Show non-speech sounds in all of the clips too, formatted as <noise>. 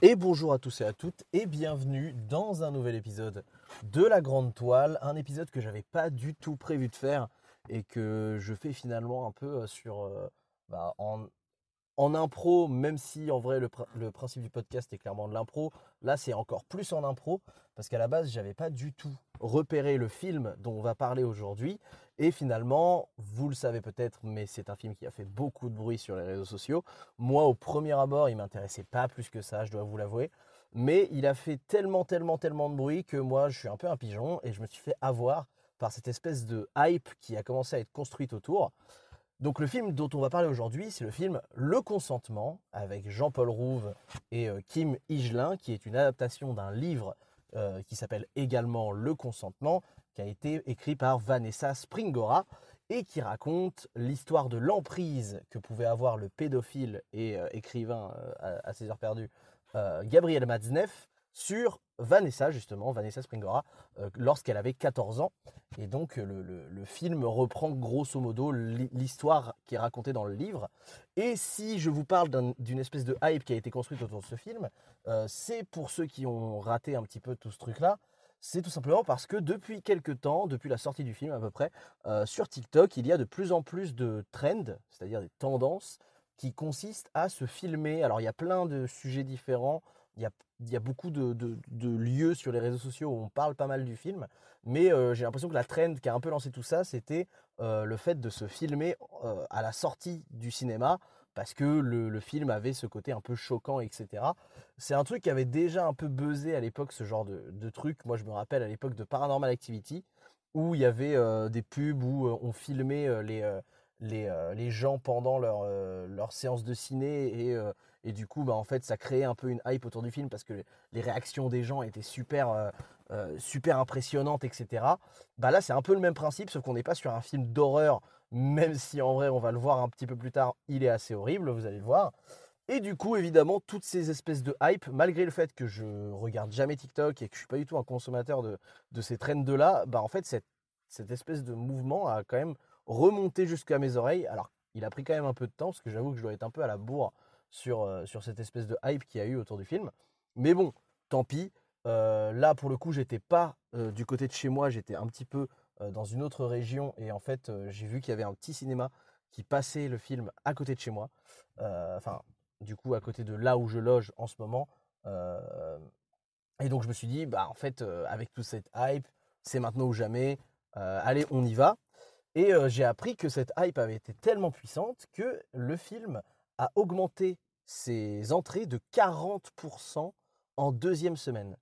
Et bonjour à tous et à toutes et bienvenue dans un nouvel épisode de La Grande Toile, un épisode que j'avais pas du tout prévu de faire et que je fais finalement un peu euh, sur euh, bah, en, en impro, même si en vrai le, le principe du podcast est clairement de l'impro, là c'est encore plus en impro parce qu'à la base j'avais pas du tout repéré le film dont on va parler aujourd'hui et finalement vous le savez peut-être mais c'est un film qui a fait beaucoup de bruit sur les réseaux sociaux. Moi au premier abord il m'intéressait pas plus que ça, je dois vous l'avouer. Mais il a fait tellement, tellement, tellement de bruit que moi je suis un peu un pigeon et je me suis fait avoir par cette espèce de hype qui a commencé à être construite autour. Donc le film dont on va parler aujourd'hui, c'est le film Le Consentement avec Jean-Paul Rouve et euh, Kim Higelin, qui est une adaptation d'un livre euh, qui s'appelle également Le Consentement, qui a été écrit par Vanessa Springora et qui raconte l'histoire de l'emprise que pouvait avoir le pédophile et euh, écrivain euh, à, ses heures perdues euh, Gabriel Matzneff sur Vanessa, justement, Vanessa Springora, lorsqu'elle avait 14 ans. Et donc, le, film reprend grosso modo l'hi- l'histoire qui est racontée dans le livre. Et si je vous parle d'un- d'une espèce de hype qui a été construite autour de ce film, c'est pour ceux qui ont raté un petit peu tout ce truc-là. C'est tout simplement parce que depuis quelques temps, depuis la sortie du film à peu près, euh, sur TikTok, il y a de plus en plus de trends, c'est-à-dire des tendances qui consistent à se filmer. Alors, il y a plein de sujets différents. Il y a, beaucoup de, lieux sur les réseaux sociaux où on parle pas mal du film. Mais euh, j'ai l'impression que la trend qui a un peu lancé tout ça, c'était euh, le fait de se filmer à la sortie du cinéma parce que le, film avait ce côté un peu choquant, etc. C'est un truc qui avait déjà un peu buzzé à l'époque, ce genre de, truc. Moi, je me rappelle à l'époque de Paranormal Activity, où il y avait euh, des pubs où euh, on filmait euh, les, gens pendant leur, leur séance de ciné et, du coup, bah, en fait, ça créait un peu une hype autour du film parce que les, réactions des gens étaient super, super impressionnantes, etc. Bah là, c'est un peu le même principe, sauf qu'on n'est pas sur un film d'horreur, même si en vrai, on va le voir un petit peu plus tard, il est assez horrible, vous allez le voir. Et du coup, évidemment, toutes ces espèces de hype, malgré le fait que je regarde jamais TikTok et que je suis pas du tout un consommateur de, de ces trends-là, bah en fait, cette, cette espèce de mouvement a quand même remonté jusqu'à mes oreilles. Alors, il a pris quand même un peu de temps, parce que j'avoue que je dois être un peu à la bourre sur, euh, sur cette espèce de hype qu'il y a eu autour du film. Mais bon, tant pis. Euh, là, pour le coup, j'étais pas euh, du côté de chez moi, j'étais un petit peu dans une autre région. Et en fait, euh, j'ai vu qu'il y avait un petit cinéma qui passait le film à côté de chez moi. Euh, Enfin, du coup, à côté de là où je loge en ce moment. Euh, et donc, je me suis dit, bah, en fait, euh, avec toute cette hype, c'est maintenant ou jamais. Euh, allez, on y va. Et euh, j'ai appris que cette hype avait été tellement puissante que le film a augmenté ses entrées de 40% en deuxième semaine.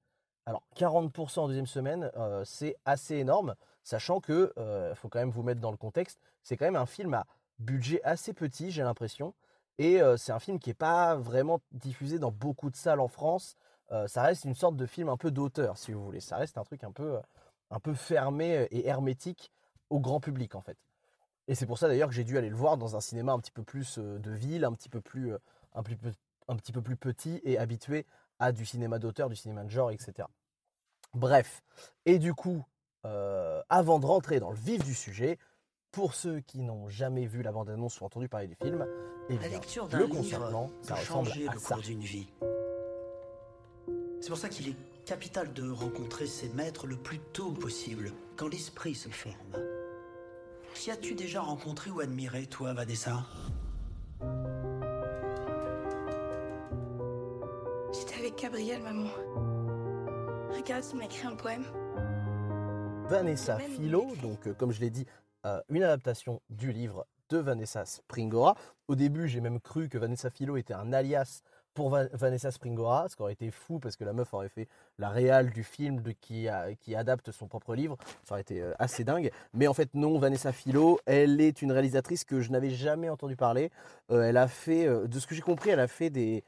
Alors 40% en deuxième semaine, euh, c'est assez énorme, sachant que, il faut quand même vous mettre dans le contexte, c'est quand même un film à budget assez petit, j'ai l'impression, et euh, c'est un film qui n'est pas vraiment diffusé dans beaucoup de salles en France. Euh, ça reste une sorte de film un peu d'auteur, si vous voulez. Ça reste un truc un peu, un peu fermé et hermétique au grand public, en fait. Et c'est pour ça d'ailleurs que j'ai dû aller le voir dans un cinéma un petit peu plus euh, de ville, un petit peu plus, euh, un petit peu, un petit peu plus petit et habitué à du cinéma d'auteur, du cinéma de genre, etc. Bref. Et du coup, euh, avant de rentrer dans le vif du sujet, pour ceux qui n'ont jamais vu la bande-annonce ou entendu parler du film, eh La lecture d'un le peut ça ressemble changer à le cours d'une vie. C'est pour ça qu'il est capital de rencontrer ses maîtres le plus tôt possible, quand l'esprit se forme. Qui as-tu déjà rencontré ou admiré, toi, Vanessa? J'étais avec Gabriel, maman. Regarde, il m'a écrit un poème. Vanessa Philo, donc euh, comme je l'ai dit, euh, une adaptation du livre de Vanessa Springora. Au début, j'ai même cru que Vanessa Philo était un alias pour Va- Vanessa Springora, ce qui aurait été fou parce que la meuf aurait fait la réale du film qui, adapte son propre livre. Ça aurait été euh, assez dingue. Mais en fait, non, Vanessa Philo, elle est une réalisatrice que je n'avais jamais entendu parler. Elle a fait, de ce que j'ai compris, elle a fait des.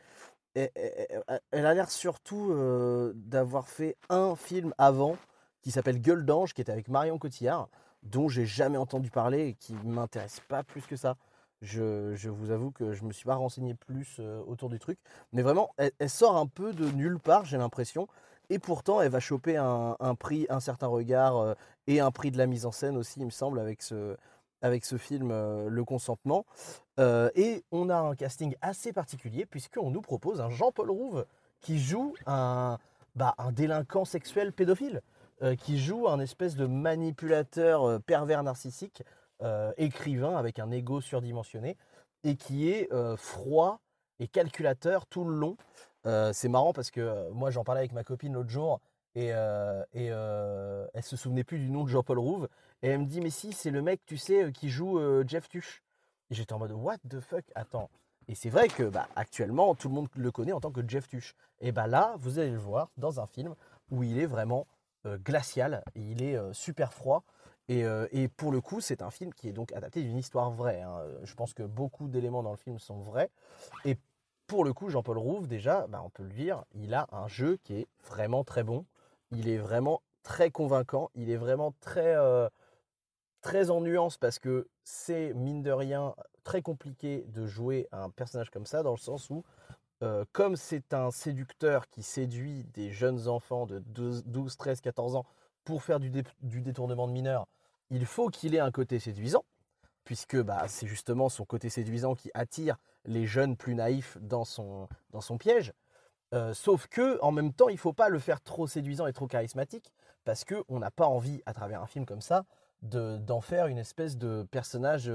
Elle, a l'air surtout d'avoir fait un film avant qui s'appelle Gueule d'ange, qui était avec Marion Cotillard, dont j'ai jamais entendu parler et qui m'intéresse pas plus que ça. Je, je vous avoue que je me suis pas renseigné plus euh, autour du truc, mais vraiment, elle, sort un peu de nulle part, j'ai l'impression, et pourtant, elle va choper un, un prix, un certain regard euh, et un prix de la mise en scène aussi, il me semble, avec ce, avec ce film euh, Le Consentement. Et on a un casting assez particulier puisqu'on nous propose un Jean-Paul Rouve qui joue un, bah, un délinquant sexuel pédophile, euh, qui joue un espèce de manipulateur euh, pervers narcissique, euh, écrivain avec un ego surdimensionné, et qui est froid et calculateur tout le long. C'est marrant parce que moi j'en parlais avec ma copine l'autre jour et, elle se souvenait plus du nom de Jean-Paul Rouve et elle me dit mais si c'est le mec tu sais qui joue Jeff Tuch. Et j'étais en mode what the fuck? Attends et c'est vrai que bah, actuellement tout le monde le connaît en tant que Jeff Tuch. Et bah là vous allez le voir dans un film où il est vraiment glacial, et il est euh, super froid. Et, euh, et pour le coup, c'est un film qui est donc adapté d'une histoire vraie. hein. Je pense que beaucoup d'éléments dans le film sont vrais. Et pour le coup, Jean-Paul Rouve, déjà, bah, on peut le dire, il a un jeu qui est vraiment très bon. Il est vraiment très convaincant. Il est vraiment très, euh, très en nuance parce que c'est, mine de rien, très compliqué de jouer un personnage comme ça, dans le sens où, comme c'est un séducteur qui séduit des jeunes enfants de 12, 12, 13, 14 ans pour faire du, dé- du détournement de mineurs, il faut qu'il ait un côté séduisant, puisque bah, c'est justement son côté séduisant qui attire les jeunes plus naïfs dans son, piège. Sauf que, en même temps, il ne faut pas le faire trop séduisant et trop charismatique, parce qu'on n'a pas envie, à travers un film comme ça, de- d'en faire une espèce de personnage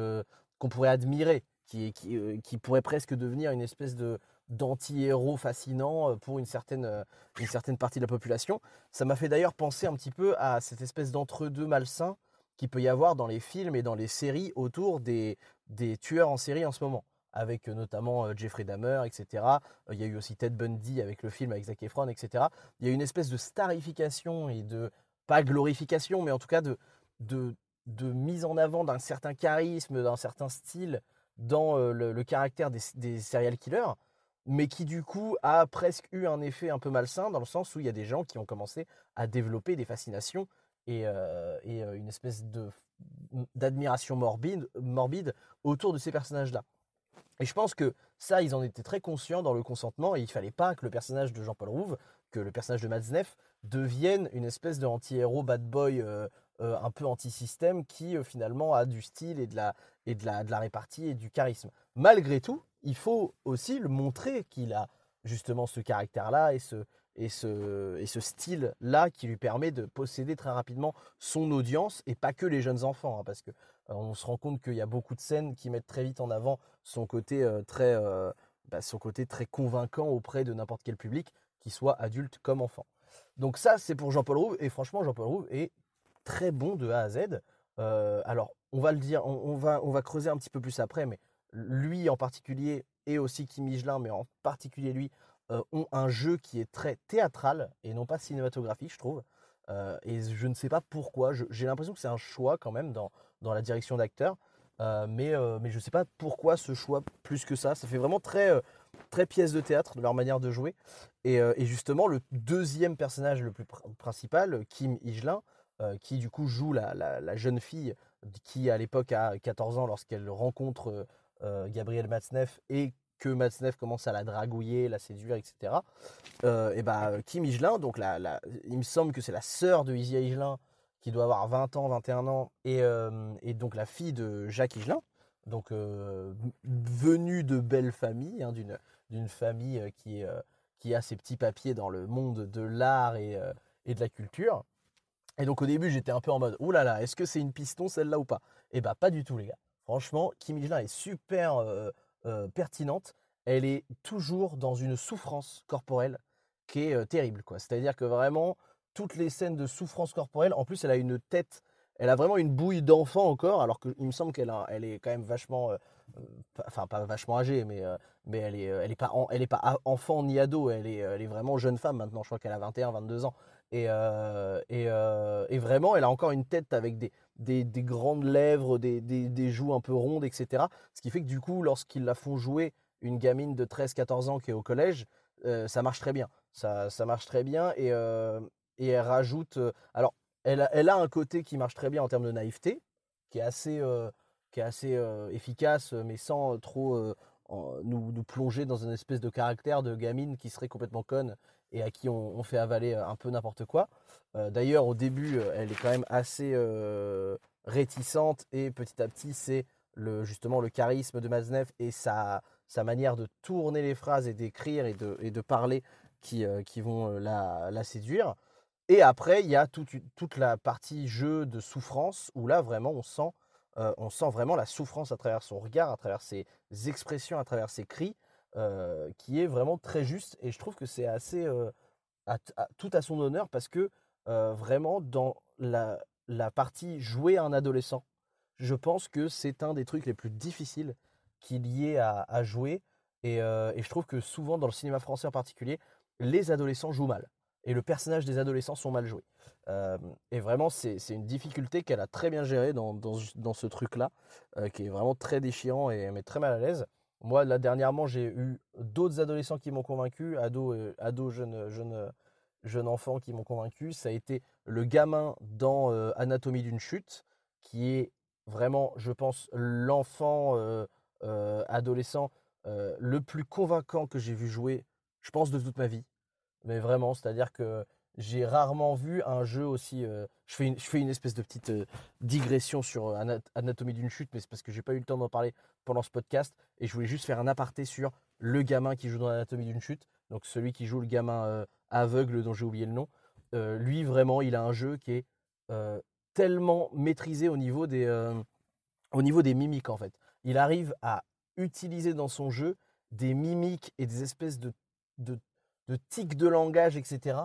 qu'on pourrait admirer, qui pourrait presque devenir une espèce de d'anti-héros fascinant euh, pour une certaine, euh, une certaine partie de la population. Ça m'a fait d'ailleurs penser un petit peu à cette espèce d'entre-deux malsain qu'il peut y avoir dans les films et dans les séries autour des, des tueurs en série en ce moment, avec euh, notamment Jeffrey Dahmer, etc. Il y a eu aussi Ted Bundy avec le film avec Zac Efron, etc. Il y a une espèce de starification et de, pas glorification, mais en tout cas de, de, de mise en avant d'un certain charisme, d'un certain style dans le, le caractère des, des serial killers, mais qui du coup a presque eu un effet un peu malsain dans le sens où il y a des gens qui ont commencé à développer des fascinations et, euh, euh, une espèce de d'admiration morbide, autour de ces personnages-là. Et je pense que ça, ils en étaient très conscients dans le consentement et il fallait pas que le personnage de Jean-Paul Rouve, que le personnage de Matzneff, devienne une espèce de anti-héros bad boy euh, un peu anti-système qui finalement a du style et de la, et de la, de la répartie et du charisme. Malgré tout, il faut aussi le montrer qu'il a justement ce caractère-là et ce, style-là qui lui permet de posséder très rapidement son audience et pas que les jeunes enfants, hein, parce que euh, on se rend compte qu'il y a beaucoup de scènes qui mettent très vite en avant son côté euh, très, euh, bah, son côté très convaincant auprès de n'importe quel public, qu'il soit adulte comme enfant. Donc ça, c'est pour Jean-Paul Rouve et franchement, Jean-Paul Rouve est très bon de A à Z. Alors, on va le dire, on, on va creuser un petit peu plus après, mais lui en particulier et aussi Kim Michelin, mais en particulier lui, euh, ont un jeu qui est très théâtral et non pas cinématographique, je trouve. Euh, et je ne sais pas pourquoi. J'ai l'impression que c'est un choix quand même dans, dans la direction d'acteur. Euh, mais, mais je ne sais pas pourquoi ce choix plus que ça. Ça fait vraiment très, très pièce de théâtre de leur manière de jouer. Et, justement, le deuxième personnage le plus pr- principal, Kim Higelin, qui du coup joue la, la- la jeune fille qui à l'époque a 14 ans lorsqu'elle rencontre euh, euh, Gabriel Matzneff et que Matzneff commence à la dragouiller, la séduire, etc. Euh, et bah Kim Higelin, donc la, il me semble que c'est la sœur de Isia Higelin qui doit avoir 20 ans, 21 ans, et, euh, et donc la fille de Jacques Higelin, donc euh, venue de belle famille, hein, d'une famille euh, qui, euh, a ses petits papiers dans le monde de l'art et, euh, de la culture. Et donc au début j'étais un peu en mode, oulala, là là, est-ce que c'est une piston celle-là ou pas? Et bah pas du tout les gars. Franchement, Kim Higelin est super pertinente. Elle est toujours dans une souffrance corporelle qui est terrible. C'est-à-dire que vraiment, toutes les scènes de souffrance corporelle, en plus elle a une tête, elle a vraiment une bouille d'enfant encore, alors qu'il me semble qu'elle est quand même vachement, enfin pas vachement âgée, mais, mais elle est, euh, elle est pas, pas enfant ni ado, elle est, elle est vraiment jeune femme maintenant. Je crois qu'elle a 21, 22 ans. Et vraiment, elle a encore une tête avec des, des, des grandes lèvres, des, joues un peu rondes, etc. Ce qui fait que du coup, lorsqu'ils la font jouer une gamine de 13-14 ans qui est au collège, euh, ça marche très bien. Ça, marche très bien et, euh, elle rajoute. euh, alors, elle a, un côté qui marche très bien en termes de naïveté, qui est assez, efficace, mais sans trop nous, nous plonger dans une espèce de caractère de gamine qui serait complètement conne et à qui on, fait avaler euh, un peu n'importe quoi. Euh, D'ailleurs, au début, euh, elle est quand même assez réticente et petit à petit, c'est justement le charisme de Maznev et sa, sa manière de tourner les phrases et d'écrire et de, et de parler qui, qui vont la, la séduire. Et après, il y a toute, toute la partie jeu de souffrance où là, vraiment, on sent, on sent vraiment la souffrance à travers son regard, à travers ses expressions, à travers ses cris, euh, qui est vraiment très juste. Et je trouve que c'est assez euh, tout à son honneur parce que euh, vraiment, dans la, partie jouer un adolescent, je pense que c'est un des trucs les plus difficiles qu'il y ait à, jouer. Et, je trouve que souvent, dans le cinéma français en particulier, les adolescents jouent mal. Et le personnage des adolescents sont mal joués. Et vraiment, c'est une difficulté qu'elle a très bien gérée dans, dans, ce- truc-là, qui est vraiment très déchirant et met très mal à l'aise. Moi, là, dernièrement, j'ai eu d'autres adolescents qui m'ont convaincu, ados, euh, jeunes, jeunes, enfants qui m'ont convaincu. Ça a été le gamin dans euh, Anatomie d'une chute, qui est vraiment, je pense, l'enfant euh, euh, adolescent le plus convaincant que j'ai vu jouer, je pense, de toute ma vie. Mais vraiment, c'est-à-dire que j'ai rarement vu un jeu aussi. euh, je, fais une, je fais une espèce de petite euh, digression sur euh, Ana- Anatomie d'une chute, mais c'est parce que j'ai pas eu le temps d'en parler pendant ce podcast. Et je voulais juste faire un aparté sur le gamin qui joue dans Anatomie d'une chute. Donc celui qui joue le gamin aveugle dont j'ai oublié le nom. Lui, vraiment, il a un jeu qui est tellement maîtrisé au niveau des, au niveau des mimiques, en fait. Il arrive à utiliser dans son jeu des mimiques et des espèces de, de, de tics de langage, etc.,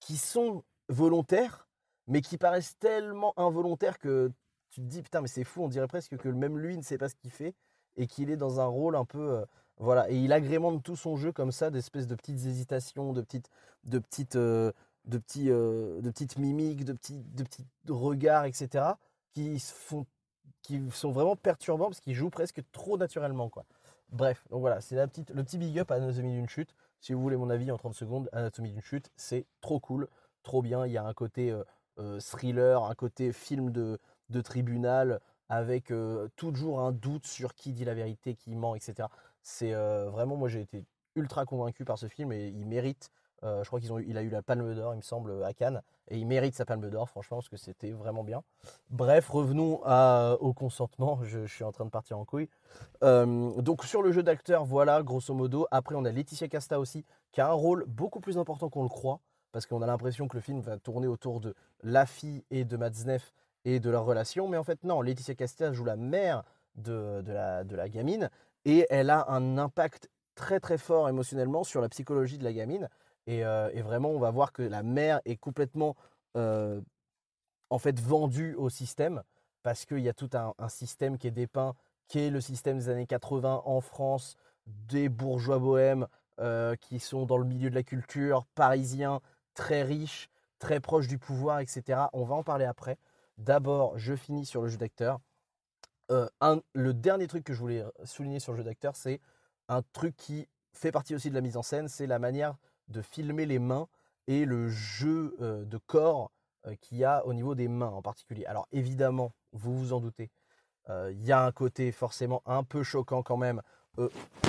qui sont volontaires, mais qui paraissent tellement involontaires que tu te dis, putain, mais c'est fou, on dirait presque que même lui ne sait pas ce qu'il fait et qu'il est dans un rôle un peu. euh, voilà, et il agrémente tout son jeu comme ça, d'espèces de petites hésitations, de petites, de petites, euh, de petits, euh, de petites mimiques, de petits, de petits regards, etc., qui font, qui sont vraiment perturbants parce qu'ils jouent presque trop naturellement, quoi. Bref, donc voilà, c'est la petite, le petit big up à Anatomie d'une chute. Si vous voulez mon avis en 30 secondes, Anatomie d'une chute, c'est trop cool, trop bien. Il y a un côté euh, euh, thriller, un côté film de, tribunal avec euh, toujours un doute sur qui dit la vérité, qui ment, etc. C'est vraiment, moi j'ai été ultra convaincu par ce film et il mérite. Euh, je crois qu'il il a eu la Palme d'Or, il me semble, à Cannes, et il mérite sa Palme d'Or, franchement, parce que c'était vraiment bien. Bref, revenons au consentement. Je, suis en train de partir en couille. Euh, donc sur le jeu d'acteur, voilà, grosso modo. Après, on a Laetitia Casta aussi, qui a un rôle beaucoup plus important qu'on le croit, parce qu'on a l'impression que le film va tourner autour de la fille et de Matzneff et de leur relation. Mais en fait, non, Laetitia Casta joue la mère de, de la gamine, et elle a un impact très très fort émotionnellement sur la psychologie de la gamine. Et, euh, et vraiment, on va voir que la mère est complètement euh, en fait vendue au système parce qu'il y a tout un, système qui est dépeint, qui est le système des années 80 en France, des bourgeois bohèmes euh, qui sont dans le milieu de la culture, parisiens, très riches, très proches du pouvoir, etc. On va en parler après. D'abord, je finis sur le jeu d'acteur. Le dernier truc que je voulais souligner sur le jeu d'acteur, c'est un truc qui fait partie aussi de la mise en scène, c'est la manière de filmer les mains et le jeu euh, de corps euh, qu'il y a au niveau des mains en particulier. Alors évidemment, vous vous en doutez, euh, il y a un côté forcément un peu choquant quand même.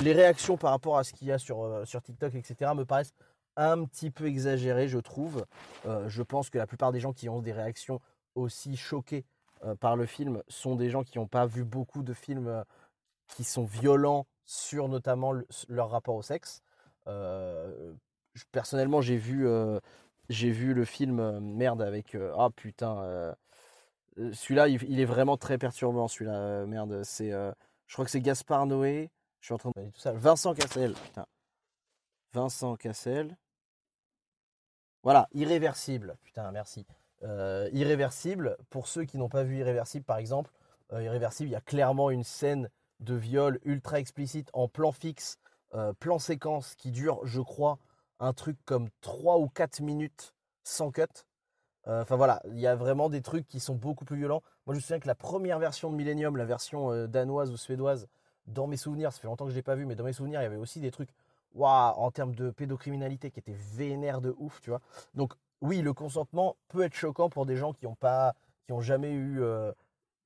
Les réactions par rapport à ce qu'il y a sur, TikTok, etc., me paraissent un petit peu exagérées, je trouve. Je pense que la plupart des gens qui ont des réactions aussi choquées par le film sont des gens qui n'ont pas vu beaucoup de films qui sont violents sur notamment le- leur rapport au sexe. Personnellement, j'ai vu, euh, j'ai vu le film euh, merde avec euh, ah putain, celui-là, il, est vraiment très perturbant. Celui-là, merde, c'est, je crois que c'est Gaspard Noé. Je suis en train de ça. Vincent Cassel. Vincent Cassel. Voilà, irréversible. Putain, merci. Irréversible, pour ceux qui n'ont pas vu Irréversible par exemple, Irréversible, il y a clairement une scène de viol ultra explicite en plan fixe, plan séquence qui dure, je crois, un truc comme 3 ou 4 minutes sans cut. Euh, Enfin voilà, il y a vraiment des trucs qui sont beaucoup plus violents. Moi je me souviens que la première version de Millennium, la version euh, danoise ou suédoise, dans mes souvenirs, ça fait longtemps que je l'ai pas vu, mais dans mes souvenirs, il y avait aussi des trucs, waouh, en termes de pédocriminalité qui étaient vénères de ouf, tu vois. Donc oui, le consentement peut être choquant pour des gens qui n'ont pas, qui ont jamais eu euh,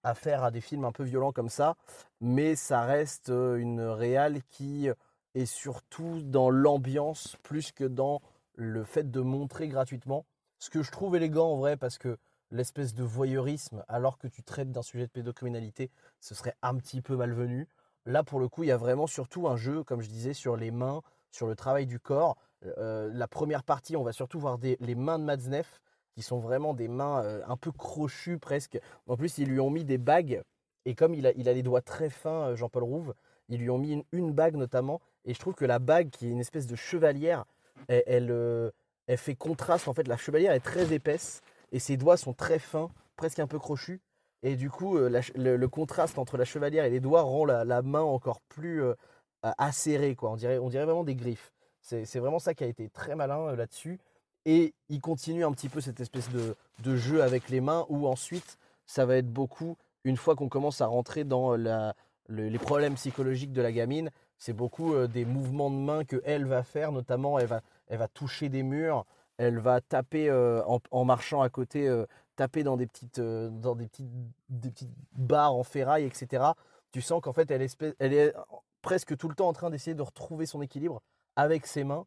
affaire à des films un peu violents comme ça, mais ça reste une réale qui est surtout dans l'ambiance plus que dans le fait de montrer gratuitement. Ce que je trouve élégant en vrai, parce que l'espèce de voyeurisme, alors que tu traites d'un sujet de pédocriminalité, ce serait un petit peu malvenu. Là, pour le coup, il y a vraiment surtout un jeu, comme je disais, sur les mains, sur le travail du corps. Euh, la première partie, on va surtout voir les mains de Matzneff, qui sont vraiment des mains euh, un peu crochues presque. En plus, ils lui ont mis des bagues, et comme il a, il a les doigts très fins, euh, Jean-Paul Rouve, ils lui ont mis une bague notamment, et je trouve que la bague, qui est une espèce de chevalière, elle, euh, elle fait contraste. En fait, la chevalière est très épaisse, et ses doigts sont très fins, presque un peu crochus. Et du coup, euh, le, contraste entre la chevalière et les doigts rend la, la main encore plus euh, acérée, quoi. On dirait, on dirait vraiment des griffes. C'est vraiment ça qui a été très malin là-dessus. Et il continue un petit peu cette espèce de, de jeu avec les mains où ensuite, ça va être beaucoup, une fois qu'on commence à rentrer dans la, le- les problèmes psychologiques de la gamine, c'est beaucoup euh, des mouvements de main que elle va faire, notamment elle va, elle va toucher des murs, elle va taper euh, en, marchant à côté, euh, taper dans des petites, dans des petites, des petites barres en ferraille, etc. Tu sens qu'en fait, elle, espèce- elle est presque tout le temps en train d'essayer de retrouver son équilibre avec ses mains.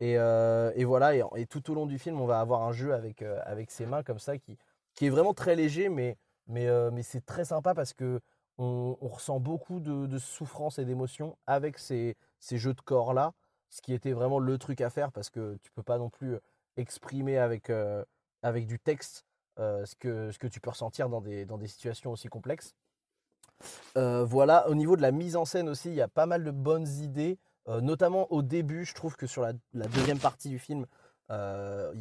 Et, voilà, et, et tout au long du film, on va avoir un jeu avec, avec ses mains comme ça qui, qui est vraiment très léger, mais, mais, mais c'est très sympa parce que on, ressent beaucoup de, souffrance et d'émotion avec ces, jeux de corps-là, ce qui était vraiment le truc à faire parce que tu peux pas non plus exprimer avec, euh, avec du texte euh, ce, que, tu peux ressentir dans des, situations aussi complexes. Euh, voilà, au niveau de la mise en scène aussi, il y a pas mal de bonnes idées, euh, notamment au début. Je trouve que sur la, deuxième partie du film, euh,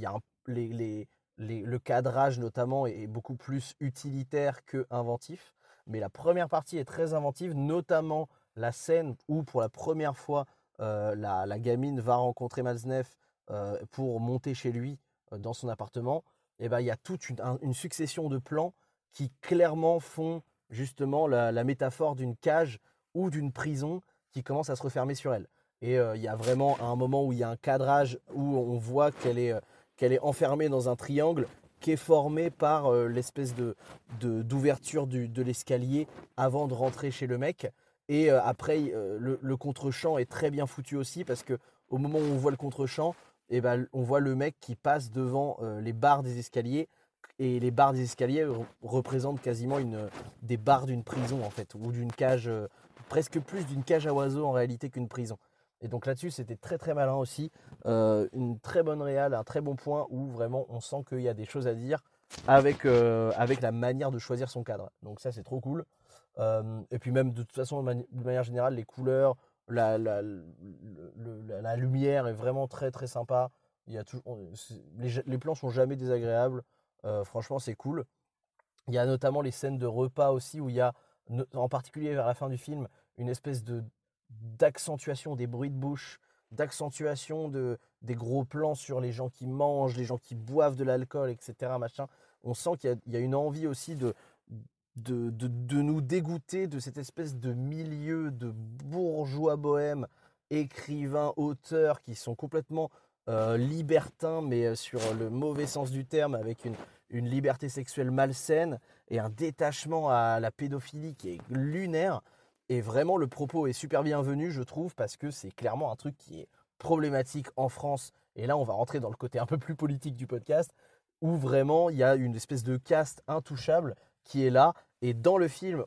le cadrage notamment est beaucoup plus utilitaire que inventif. Mais la première partie est très inventive, notamment la scène où pour la première fois euh, la, gamine va rencontrer Matzneff euh, pour monter chez lui euh, dans son appartement. Et ben il y a toute une, un- une succession de plans qui clairement font justement la, la métaphore d'une cage ou d'une prison qui commence à se refermer sur elle. Et euh, il y a vraiment un moment où il y a un cadrage où on voit qu'elle est, qu'elle est enfermée dans un triangle qui est formé par euh, l'espèce de, d'ouverture de l'escalier avant de rentrer chez le mec. Et euh, après, euh, le, contre-champ est très bien foutu aussi parce que au moment où on voit le contre-champ, eh ben, on voit le mec qui passe devant les barres des escaliers et les barres des escaliers re- représentent quasiment des barres d'une prison en fait, ou d'une cage, presque plus d'une cage à oiseaux en réalité qu'une prison. Et donc là-dessus, c'était très très malin aussi. Euh, une très bonne réal, un très bon point où vraiment on sent qu'il y a des choses à dire avec, euh, avec la manière de choisir son cadre. Donc ça, c'est trop cool. Euh, et puis même de toute façon, de, mani- de manière générale, les couleurs, la, la, lumière est vraiment très très sympa. Il y a les, les plans sont jamais désagréables. Franchement, c'est cool. Il y a notamment les scènes de repas aussi où il y a, en particulier vers la fin du film, une espèce de d'accentuation des bruits de bouche, d'accentuation de, des gros plans sur les gens qui mangent, les gens qui boivent de l'alcool, etc. Machin. On sent qu'il y y a une envie aussi de, de, de, de nous dégoûter de cette espèce de milieu de bourgeois bohèmes, écrivains, auteurs qui sont complètement euh, libertins, mais euh, sur le mauvais sens du terme, avec une, une liberté sexuelle malsaine et un détachement à la pédophilie qui est lunaire. Et vraiment, le propos est super bienvenu, je trouve, parce que c'est clairement un truc qui est problématique en France. Et là, on va rentrer dans le côté un peu plus politique du podcast, où vraiment il y a une espèce de caste intouchable qui est là. Et dans le film,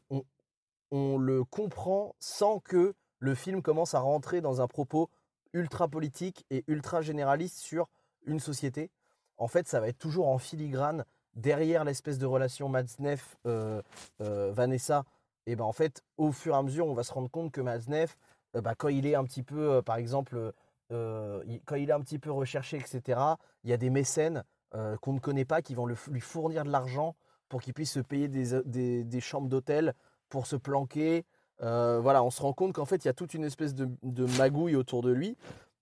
on, le comprend sans que le film commence à rentrer dans un propos ultra politique et ultra généraliste sur une société. En fait, ça va être toujours en filigrane derrière l'espèce de relation Matzneff euh, euh, Vanessa. Et ben en fait, au fur et à mesure, on va se rendre compte que Matzneff, euh, bah, quand il est un petit peu, euh, par exemple, euh, est un petit peu recherché, etc., il y a des mécènes qu'on ne connaît pas qui vont lui fournir de l'argent pour qu'il puisse se payer des, chambres d'hôtel pour se planquer. Voilà, on se rend compte qu'en fait, il y a toute une espèce de, magouille autour de lui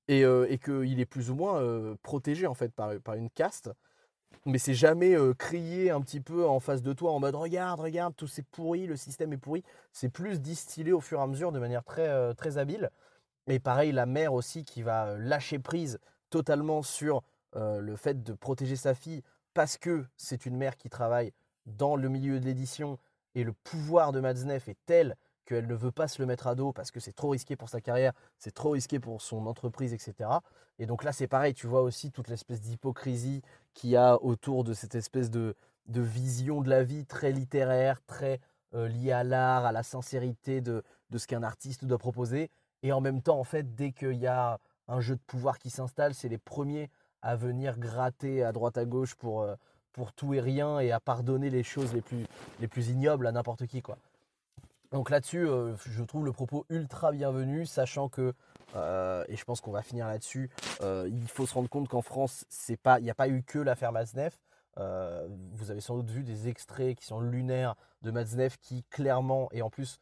et, qu'il est plus ou moins protégé en fait par une caste. Mais c'est jamais crié un petit peu en face de toi en mode regarde, regarde, tout c'est pourri, le système est pourri. C'est plus distillé au fur et à mesure de manière très, très habile. Et pareil, la mère aussi qui va lâcher prise totalement sur le fait de protéger sa fille parce que c'est une mère qui travaille dans le milieu de l'édition et le pouvoir de Matzneff est tel qu'elle ne veut pas se le mettre à dos parce que c'est trop risqué pour sa carrière, c'est trop risqué pour son entreprise, etc. Et donc là, c'est pareil, tu vois aussi toute l'espèce d'hypocrisie qu'il y a autour de cette espèce de, vision de la vie très littéraire, très euh, liée à l'art, à la sincérité de, ce qu'un artiste doit proposer. Et en même temps, en fait, dès qu'il y a un jeu de pouvoir qui s'installe. C'est les premiers à venir gratter à droite à gauche pour, euh, tout et rien et à pardonner les choses les plus, les plus ignobles à n'importe qui. Quoi. Donc là-dessus, euh, je trouve le propos ultra bienvenu, sachant que, euh, et je pense qu'on va finir là-dessus, il faut se rendre compte qu'en France, il n'y a pas eu que l'affaire Maznev. vous avez sans doute vu des extraits qui sont lunaires de Maznev qui clairement, et en plus,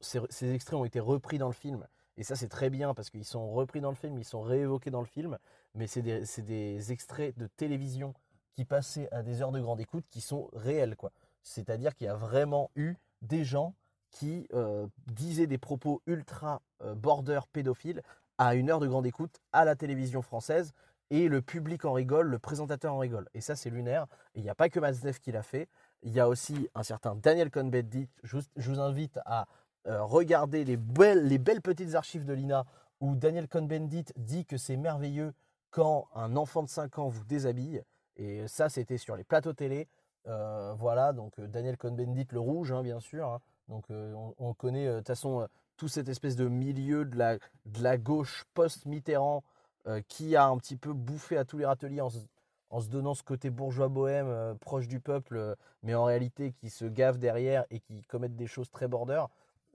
ces, extraits ont été repris dans le film. Et ça, c'est très bien parce qu'ils sont repris dans le film, ils sont réévoqués dans le film mais c'est des, extraits de télévision qui passaient à des heures de grande écoute qui sont réels. C'est-à-dire qu'il y a vraiment eu des gens qui euh, disaient des propos ultra euh, border pédophiles à une heure de grande écoute à la télévision française et le public en rigole, le présentateur en rigole. Et ça, c'est lunaire. Et il n'y a pas que Mazdev qui l'a fait. Il y a aussi un certain Daniel Cohn-Bendit. Je, vous invite à euh, regarder les belles, les belles petites archives de l'INA où Daniel Cohn-Bendit dit que c'est merveilleux quand un enfant de 5 ans vous déshabille. Et ça, c'était sur les plateaux télé. Voilà, donc Daniel Cohn-Bendit, le rouge, hein, bien sûr. Hein. Donc euh, on, connaît de toute façon tout cette espèce de milieu de la, gauche post-Mitterrand qui a un petit peu bouffé à tous les râteliers en se, donnant ce côté bourgeois bohème proche du peuple, mais en réalité qui se gave derrière et qui commettent des choses très border.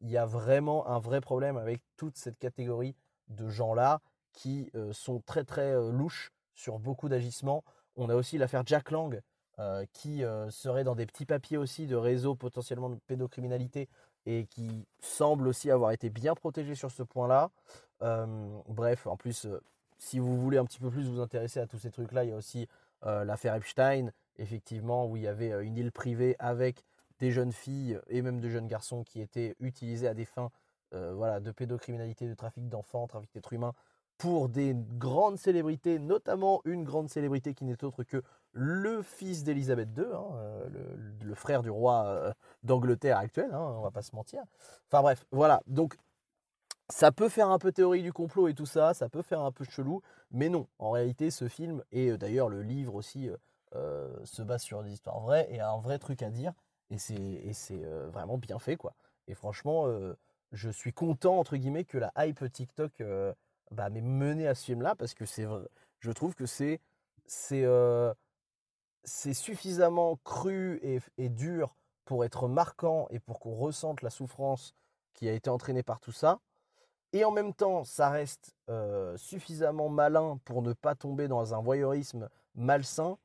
Il y a vraiment un vrai problème avec toute cette catégorie de gens-là qui euh, sont très très euh, louches sur beaucoup d'agissements. On a aussi l'affaire Jack Lang, euh, qui serait dans des petits papiers aussi de réseaux potentiellement de pédocriminalité et qui semble aussi avoir été bien protégé sur ce point-là. bref, en plus, si vous voulez un petit peu plus vous intéresser à tous ces trucs-là, il y a aussi l'affaire Epstein, effectivement, où il y avait une île privée avec des jeunes filles et même de jeunes garçons qui étaient utilisés à des fins voilà, de pédocriminalité, de trafic d'enfants, trafic d'êtres humains pour des grandes célébrités, notamment une grande célébrité qui n'est autre que le fils d'Elisabeth II, hein, euh, le, frère du roi euh, d'Angleterre actuel, hein, on va pas se mentir. Enfin bref, voilà. Donc ça peut faire un peu théorie du complot et tout ça, ça peut faire un peu chelou, mais non. En réalité, ce film et euh, d'ailleurs le livre aussi se base sur des histoires vraies et a un vrai truc à dire et c'est vraiment bien fait quoi. Et franchement, je suis content entre guillemets que la hype TikTok bah, mais mener à ce film-là parce que c'est, je trouve que c'est, c'est, euh, c'est suffisamment cru et, dur pour être marquant et pour qu'on ressente la souffrance qui a été entraînée par tout ça. Et en même temps, ça reste suffisamment malin pour ne pas tomber dans un voyeurisme malsain.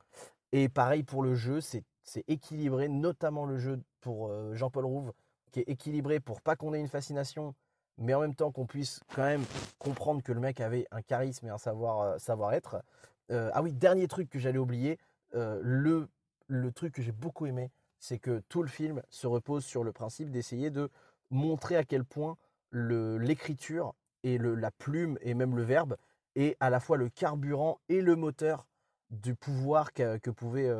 Et pareil pour le jeu, c'est, équilibré, notamment le jeu pour Jean-Paul Rouve, qui est équilibré pour pas qu'on ait une fascination mais en même temps qu'on puisse quand même comprendre que le mec avait un charisme et un savoir, savoir-être. Ah oui, dernier truc que j'allais oublier, le, le truc que j'ai beaucoup aimé, c'est que tout le film se repose sur le principe d'essayer de montrer à quel point l'écriture et le, la plume et même le verbe est à la fois le carburant et le moteur du pouvoir que, que pouvait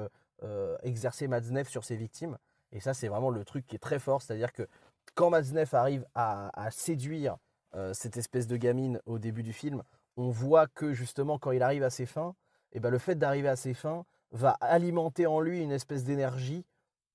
exercer Matzneff sur ses victimes. Et ça, c'est vraiment le truc qui est très fort, c'est-à-dire que quand Matzneff arrive à, séduire euh, cette espèce de gamine au début du film, on voit que justement quand il arrive à ses fins, et eh ben, le fait d'arriver à ses fins va alimenter en lui une espèce d'énergie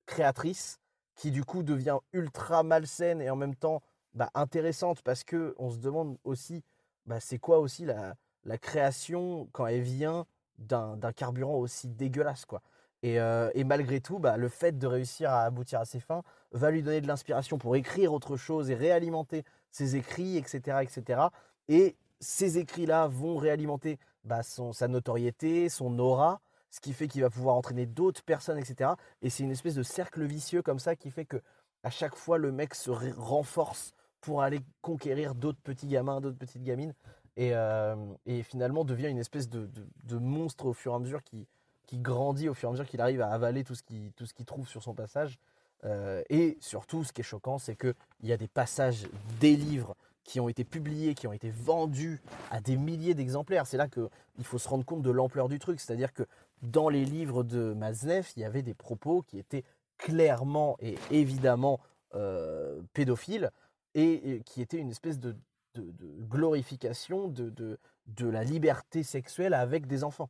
créatrice qui du coup devient ultra malsaine et en même temps bah, intéressante parce que on se demande aussi bah, c'est quoi aussi la, création quand elle vient d'un carburant aussi dégueulasse quoi. Euh, et, malgré tout, bah, le fait de réussir à aboutir à ses fins va lui donner de l'inspiration pour écrire autre chose et réalimenter ses écrits, etc. etc. Et ces écrits-là vont réalimenter bah, sa notoriété, son aura, ce qui fait qu'il va pouvoir entraîner d'autres personnes, etc. Et c'est une espèce de cercle vicieux comme ça qui fait que à chaque fois le mec se renforce pour aller conquérir d'autres petits gamins, d'autres petites gamines, et, euh, finalement devient une espèce de, monstre au fur et à mesure qui, qui grandit au fur et à mesure qu'il arrive à avaler tout ce qu'il trouve sur son passage. Euh, et surtout, ce qui est choquant, c'est qu'il y a des passages des livres qui ont été publiés, qui ont été vendus à des milliers d'exemplaires. C'est là qu'il faut se rendre compte de l'ampleur du truc. C'est-à-dire que dans les livres de Maznev, il y avait des propos qui étaient clairement et évidemment euh, pédophiles et, qui étaient une espèce de, glorification de, la liberté sexuelle avec des enfants.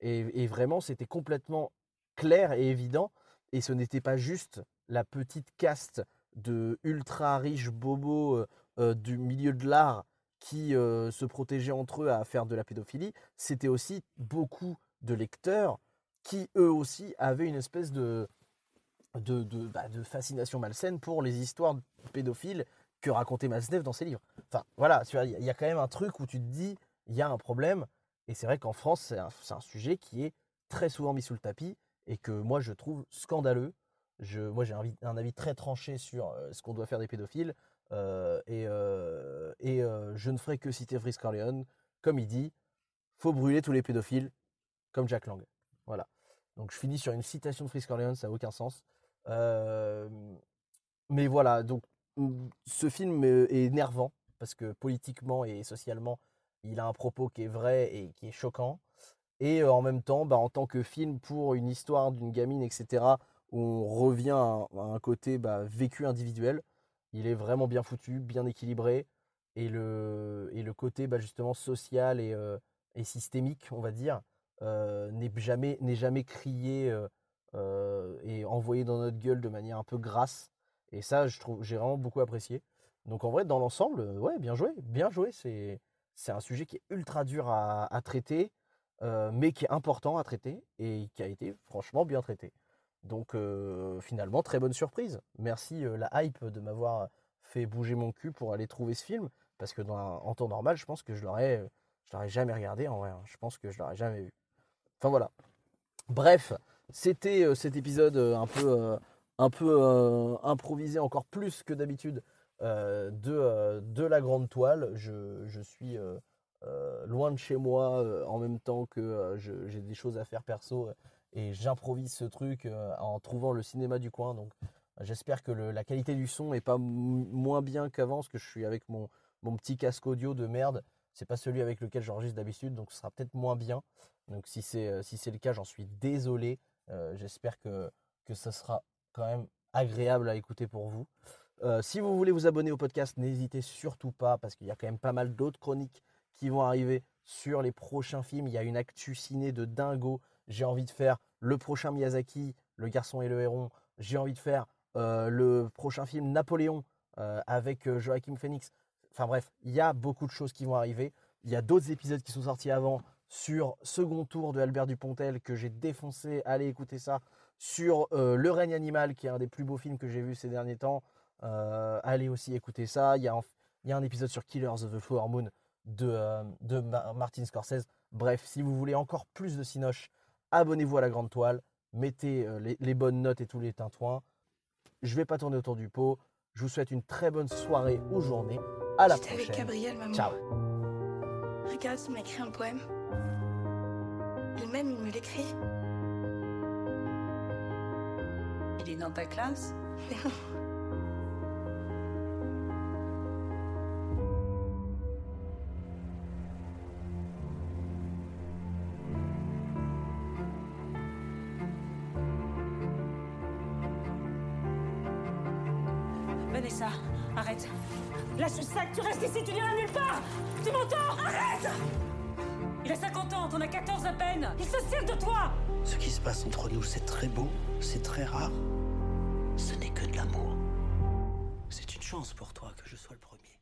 Et, vraiment, c'était complètement clair et évident. Et ce n'était pas juste la petite caste de ultra riches bobos euh, euh, du milieu de l'art qui se protégeaient entre eux à faire de la pédophilie, c'était aussi beaucoup de lecteurs qui eux aussi avaient une espèce de, de, bah, de fascination malsaine pour les histoires pédophiles que racontait Masnev dans ses livres. Enfin voilà, il y, a- quand même un truc où tu te dis, il y a un problème, et c'est vrai qu'en France, c'est un, sujet qui est très souvent mis sous le tapis, et que moi je trouve scandaleux. Je, moi j'ai un, avis- très tranché sur euh, ce qu'on doit faire des pédophiles, euh, et, euh, et je ne ferai que citer Frisk Corleone, comme il dit, faut brûler tous les pédophiles, comme Jack Lang. Voilà. Donc je finis sur une citation de Frisk Corleone, ça n'a aucun sens. Euh, mais voilà, donc ce film euh, est énervant parce que politiquement et socialement, il a un propos qui est vrai et qui est choquant. Et euh, en même temps, bah, en tant que film pour une histoire d'une gamine, etc., où on revient à un, côté bah, vécu individuel, il est vraiment bien foutu, bien équilibré. Et le, côté bah, justement social et, systémique, on va dire, n'est jamais, jamais crié euh, euh, et envoyé dans notre gueule de manière un peu grasse. Et ça, je trouve, j'ai vraiment beaucoup apprécié. Donc en vrai, dans l'ensemble, euh, ouais, bien joué, bien joué. C'est, c'est un sujet qui est ultra dur à, à traiter, euh, mais qui est important à traiter et qui a été franchement bien traité. Donc euh, finalement, très bonne surprise. Merci euh, la hype de m'avoir fait bouger mon cul pour aller trouver ce film, parce que dans en temps normal, je pense que je l'aurais, euh, je l'aurais jamais regardé en vrai. hein. Je pense que je l'aurais jamais vu. Enfin voilà. Bref, c'était euh, cet épisode euh, un peu, euh, improvisé encore plus que d'habitude de, la grande toile. Je, suis loin de chez moi en même temps que j'ai des choses à faire perso et j'improvise ce truc en trouvant le cinéma du coin. Donc j'espère que la qualité du son est pas moins bien qu'avant parce que je suis avec mon petit casque audio de merde. C'est pas celui avec lequel j'enregistre d'habitude, donc ce sera peut-être moins bien. Donc si c'est euh, le cas, j'en suis désolé. Euh, J'espère que, que ça sera quand même agréable à écouter pour vous. Euh, si vous voulez vous abonner au podcast, n'hésitez surtout pas parce qu'il y a quand même pas mal d'autres chroniques qui vont arriver sur les prochains films. Il y a une actu ciné de dingo. J'ai envie de faire le prochain Miyazaki, Le garçon et le héron. J'ai envie de faire le prochain film Napoléon avec Joachim Phoenix. Enfin bref, il y a beaucoup de choses qui vont arriver. Il y a d'autres épisodes qui sont sortis avant sur Second Tour de Albert Dupontel que j'ai défoncé. Allez écouter ça. Sur euh, Le règne animal, qui est un des plus beaux films que j'ai vu ces derniers temps. Euh, allez aussi écouter ça. Il y, a un, épisode sur Killers of the Flower Moon de, euh, Martin Scorsese. Bref, si vous voulez encore plus de Cinoche, abonnez-vous à la grande toile. Mettez les, bonnes notes et tous les tintouins. Je vais pas tourner autour du pot. Je vous souhaite une très bonne soirée ou journée. À la avec. Gabriel, maman. Ciao. Regarde, il m'a écrit un poème. Lui-même, il me l'écrit. Il est dans ta classe? Vanessa, <laughs> ici, tu n'iras nulle part Tu m'entends Arrête Il a 50 ans, t'en as 14 à peine Il se sert de toi Ce qui se passe entre nous, c'est très beau, c'est très rare. Ce n'est que de l'amour. C'est une chance pour toi que je sois le premier.